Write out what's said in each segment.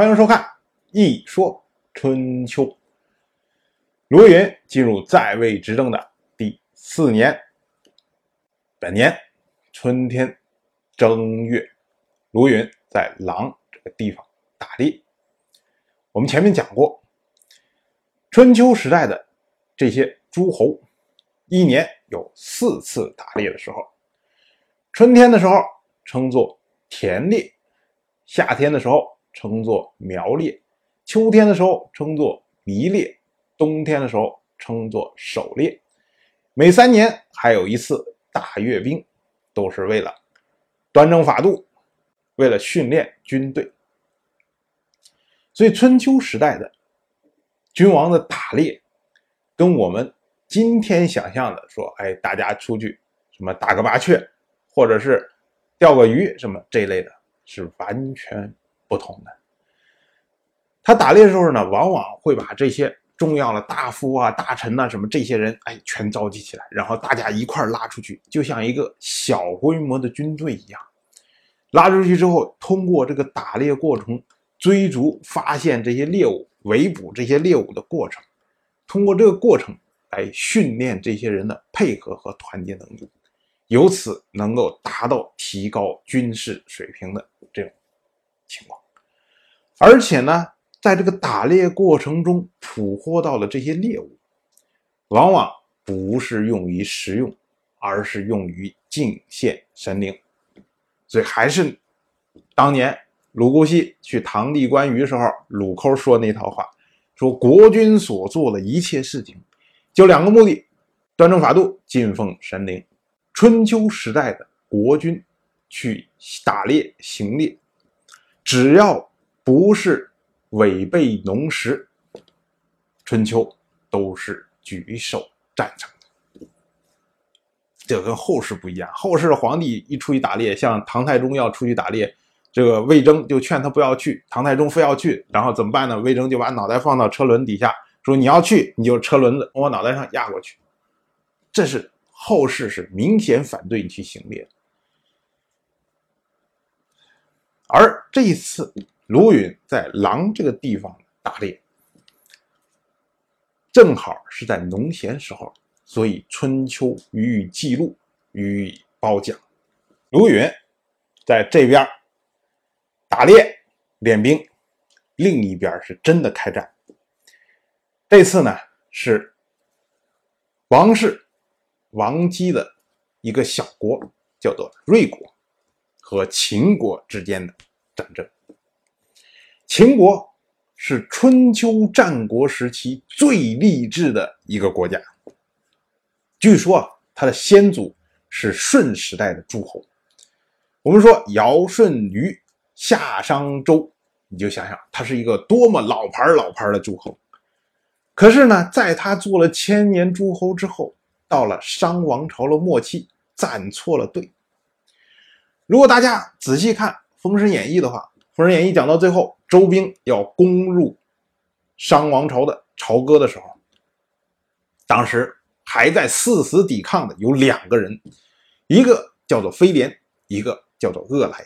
欢迎收看《一说春秋》。卢云进入在位执政的第四年，本年春天正月，卢云在狼这个地方打猎。我们前面讲过，春秋时代的这些诸侯，一年有四次打猎的时候。春天的时候称作田猎，夏天的时候。称作苗猎，秋天的时候称作迷猎，冬天的时候称作狩猎。每三年还有一次大阅兵，都是为了端正法度，为了训练军队。所以春秋时代的君王的打猎，跟我们今天想象的说，哎，大家出去什么打个麻雀，或者是钓个鱼什么这类的，是完全。不同的，他打猎的时候呢，往往会把这些重要的大夫啊、大臣呐什么这些人，哎，全召集起来，然后大家一块拉出去，就像一个小规模的军队一样。拉出去之后，通过这个打猎过程，追逐、发现这些猎物、围捕这些猎物的过程，通过这个过程来训练这些人的配合和团结能力，由此能够达到提高军事水平的这种情况。而且呢，在这个打猎过程中捕获到的这些猎物，往往不是用于食用，而是用于敬献神灵。所以还是当年鲁姑息去堂弟关羽时候，鲁抠说那套话，说国君所做的一切事情，就两个目的：端正法度，敬奉神灵。春秋时代的国君去打猎行猎，只要。不是违背农时，春秋都是举手赞成的。这跟后世不一样。后世皇帝一出去打猎，像唐太宗要出去打猎，这个魏征就劝他不要去，唐太宗非要去，然后怎么办呢？魏征就把脑袋放到车轮底下，说你要去，你就车轮子往我脑袋上压过去。这是后世是明显反对你去行猎，而这一次。卢允在狼这个地方打猎，正好是在农闲时候，所以《春秋》予以记录，予以褒奖。卢允在这边打猎练兵，另一边是真的开战。这次呢是王室王姬的一个小国，叫做芮国，和秦国之间的战争。秦国是春秋战国时期最励志的一个国家。据说啊，他的先祖是舜时代的诸侯。我们说尧舜禹夏商周，你就想想他是一个多么老牌老牌的诸侯。可是呢，在他做了千年诸侯之后，到了商王朝的末期，站错了队。如果大家仔细看《封神演义》的话，《封神演义》讲到最后。周兵要攻入商王朝的朝歌的时候，当时还在誓死抵抗的有两个人，一个叫做飞廉，一个叫做恶来。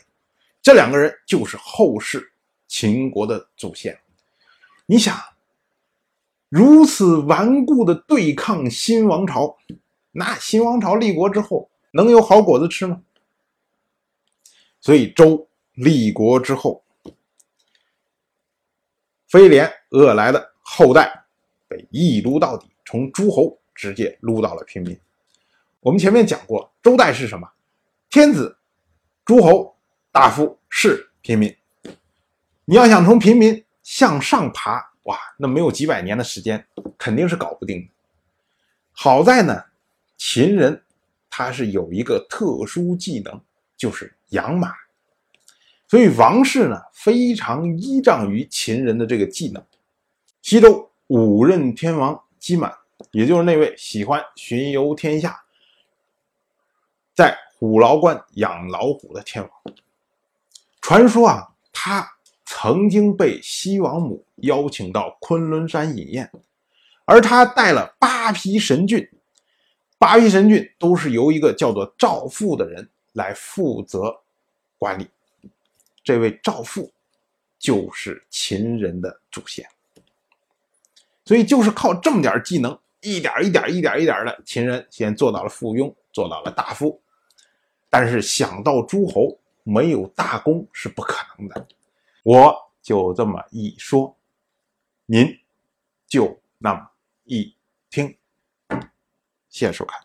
这两个人就是后世秦国的祖先。你想，如此顽固的对抗新王朝，那新王朝立国之后能有好果子吃吗？所以周立国之后。飞廉、恶来的后代被一撸到底，从诸侯直接撸到了平民。我们前面讲过，周代是什么？天子、诸侯、大夫、士、平民。你要想从平民向上爬，哇，那没有几百年的时间，肯定是搞不定的。好在呢，秦人他是有一个特殊技能，就是养马。所以王室呢非常依仗于秦人的这个技能。西周五任天王姬满，也就是那位喜欢巡游天下，在虎牢关养老虎的天王。传说啊，他曾经被西王母邀请到昆仑山饮宴，而他带了八匹神骏，八匹神骏都是由一个叫做赵父的人来负责管理。这位赵父就是秦人的祖先。所以就是靠这么点技能，一点一点、一点一点的，秦人先做到了附庸，做到了大夫。但是想到诸侯没有大功是不可能的，我就这么一说，您就那么一听。谢谢收看。